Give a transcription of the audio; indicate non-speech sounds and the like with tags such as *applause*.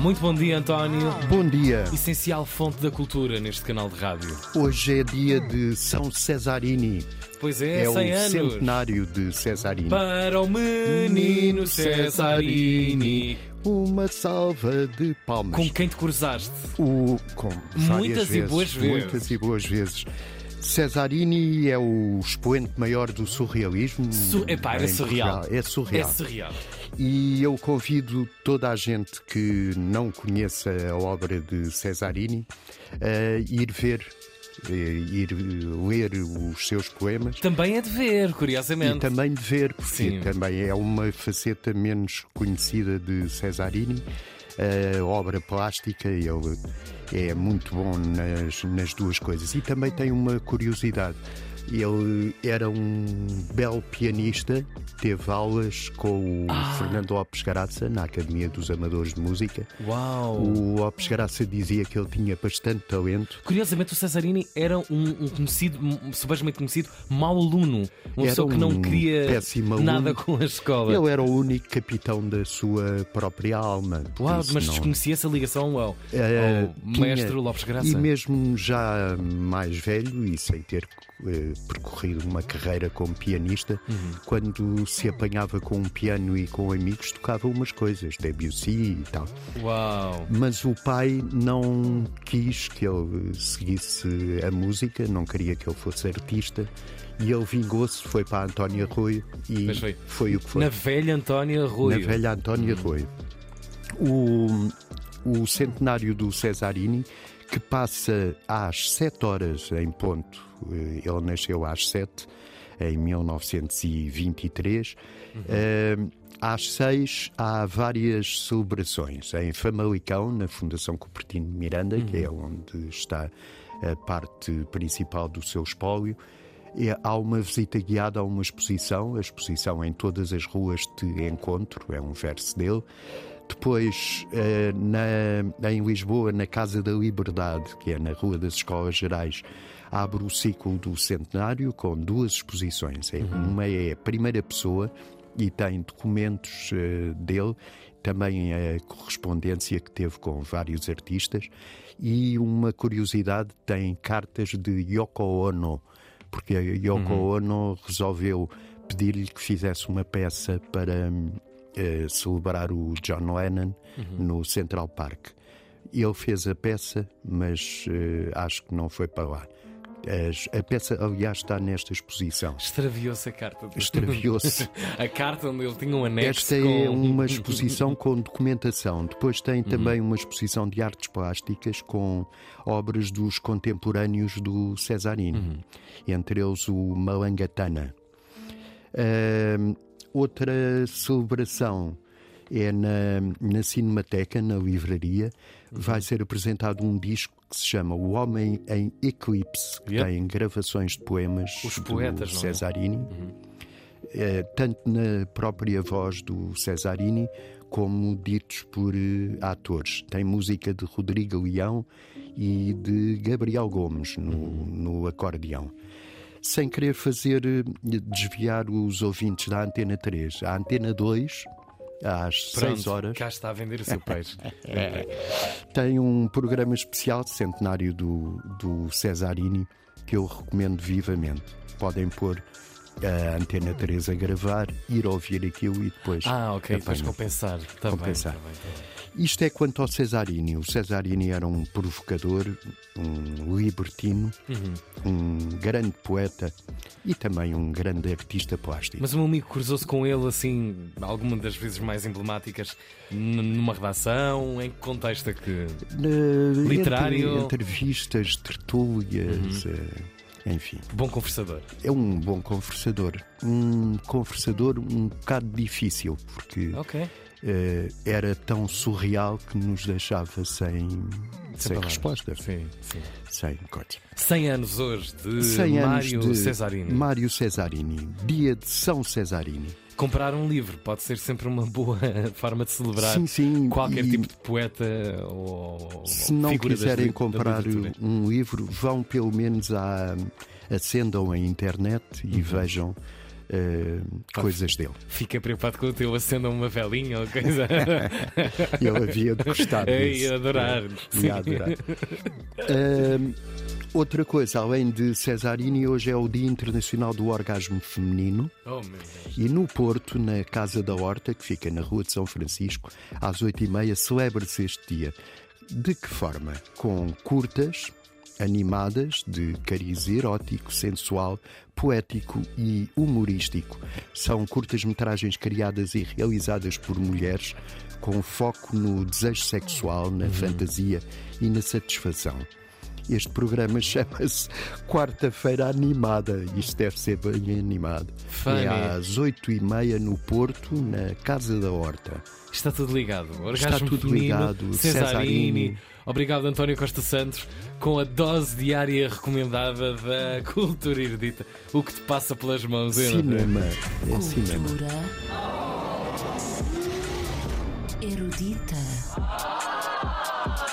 Muito bom dia, António. Bom dia. Essencial fonte da cultura neste canal de rádio. Hoje é dia de São Cesarini. Pois é, É o 100 anos. centenário de Cesarini. Para o menino Cesarini. Uma salva de palmas. Com quem te cruzaste? O, com Muitas e vezes, boas vezes. Muitas e boas vezes. Cesarini é o expoente maior do surrealismo. Su Epá, em surreal. Portugal. É surreal. É surreal. E eu convido toda a gente que não conheça a obra de Cesarini a ir ver, eh, ir ler os seus poemas. Também é de ver, E curiosamente. também de ver, porque Sim. também é uma faceta menos conhecida de Cesarini. A obra plástica, ele é muito bom nas, nas duas coisas. E também tem uma curiosidade. Ele era um belo pianista, teve aulas com o Ah. Fernando Lopes Garaça na Academia dos Amadores de Música. Uau! O Lopes Garaça dizia que ele tinha bastante talento. Curiosamente, o Cesarini era um, um conhecido, um subejamente conhecido, mau aluno. Uma Era pessoa que não queria nada com a escola. Ele era o único capitão da sua própria alma. Uau, mas não- desconhecia essa ligação ao, Eh, ao tinha- mestre Lopes Graça. E mesmo já mais velho e sem ter eh, percorrido uma carreira como pianista, Uhum. quando se apanhava com um piano e com amigos, tocava umas coisas, Debussy e tal. Uau! Mas o pai não quis que ele seguisse a música, não queria que ele fosse artista. E ele vingou-se, foi para a Antónia Rui e foi. foi o que foi. Na velha Antónia Rui. Na velha Antónia Rui. O, o centenário do Cesarini, que passa às 7 horas em ponto, eh, ele nasceu às 7, em 1923. Eh, às 6 há várias celebrações. Em Famalicão, na Fundação Cupertino Miranda, que é onde está a parte principal do seu espólio. Há uma visita guiada a uma exposição, a exposição em todas as ruas de encontro, é um verso dele. Depois, eh, na- em Lisboa, na Casa da Liberdade, que é na Rua das Escolas Gerais, abre o ciclo do centenário com duas exposições. É- Uma é a primeira pessoa e tem documentos eh, dele, também a correspondência que teve com vários artistas. E uma curiosidade tem cartas de Yoko Ono, porque Yoko Ono resolveu pedir-lhe que fizesse uma peça para eh, celebrar o John Lennon no Central Park. Ele fez a peça, mas eh, acho que não foi para lá. As- a peça, aliás, está nesta exposição. Extraviou-se a carta. Extraviou-se. *laughs* a carta onde ele tinha um anexo. Esta é com- uma exposição com documentação. Depois tem também uma exposição de artes plásticas com obras dos contemporâneos do Cesarini, entre eles o Malangatana. Ahm, outra celebração é na, na Cinemateca, na livraria. Vai ser apresentado um disco que se chama O Homem em Eclipse, que Yep. tem gravações de poemas Os do poetas, não é? Cesarini. Eh, tanto na própria voz do Cesarini como ditos por eh, atores. Tem música de Rodrigo Leão e de Gabriel Gomes no, no acordeão. Sem querer fazer eh, desviar os ouvintes da Antena 3, a Antena 2, às Pronto, 6 horas, Cá está a vender o seu peixe. *laughs* tem um programa especial centenário do, do Cesarini que eu recomendo vivamente. Podem pôr a Antena 3 a gravar, ir ouvir aquilo e depois. Ah, ok. Depois compensar. Tá bem, Compensar. tá bem, tá. Isto é quanto ao Cesarini. O Cesarini era um provocador, um libertino, Uhum. um grande poeta e também um grande artista plástico. Mas o meu amigo cruzou-se com ele assim, alguma das vezes mais emblemáticas, numa redação. Em que contexto é que. Na- Literário. Uhum. Entre, entrevistas, tertúlias, eh, enfim. Bom conversador. É um bom conversador. Um conversador um bocado difícil, porque Ok. eh, era tão surreal que nos deixava sem, sem, resposta. Sim, sim. Sem coisa. 100 anos hoje de 100 anos Mário de Cesarini. Mário Cesarini. Dia de São Cesarini. Comprar um livro pode ser sempre uma boa *laughs* forma de celebrar Sim, sim. qualquer e tipo de poeta ou Se não das quiserem comprar um livro, vão pelo menos à. acendam a internet Uhum. e vejam uh, coisas dele. Fica preocupado com o teu acenda uma velinha ou coisa. *laughs* Ele havia de gostar *laughs* disso. Ia adorar. Ia adorar. Uh, outra coisa, além de Cesarini, hoje é o Dia Internacional do Orgasmo Feminino. Oh, e no Porto, na Casa da Horta, que fica na Rua de São Francisco, às oito e meia, celebra-se este dia. De que forma? Com curtas, animadas de cariz erótico, sensual, poético e humorístico. São curtas-metragens criadas e realizadas por mulheres com foco no desejo sexual, na uhum. fantasia e na satisfação. Este programa chama-se Quarta-feira Animada. Isto deve ser bem animado. Funny. É às oito e meia no Porto, na Casa da Horta. Está tudo ligado. Orgasmo Está tudo feminino, ligado. Cesarini. Cesarini. Obrigado, António Costa Santos, com a dose diária recomendada da cultura erudita. O que te passa pelas mãos, Cinema. É cinema. Erudita.